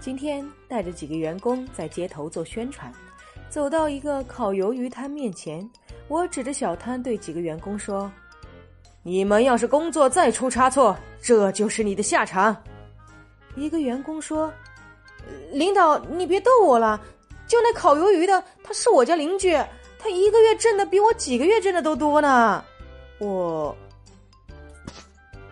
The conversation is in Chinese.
今天带着几个员工在街头做宣传走到一个烤鱿鱼摊面前我指着小摊对几个员工说你们要是工作再出差错这就是你的下场。一个员工说领导你别逗我了就那烤鱿鱼的他是我家邻居他一个月挣的比我几个月挣的都多呢。我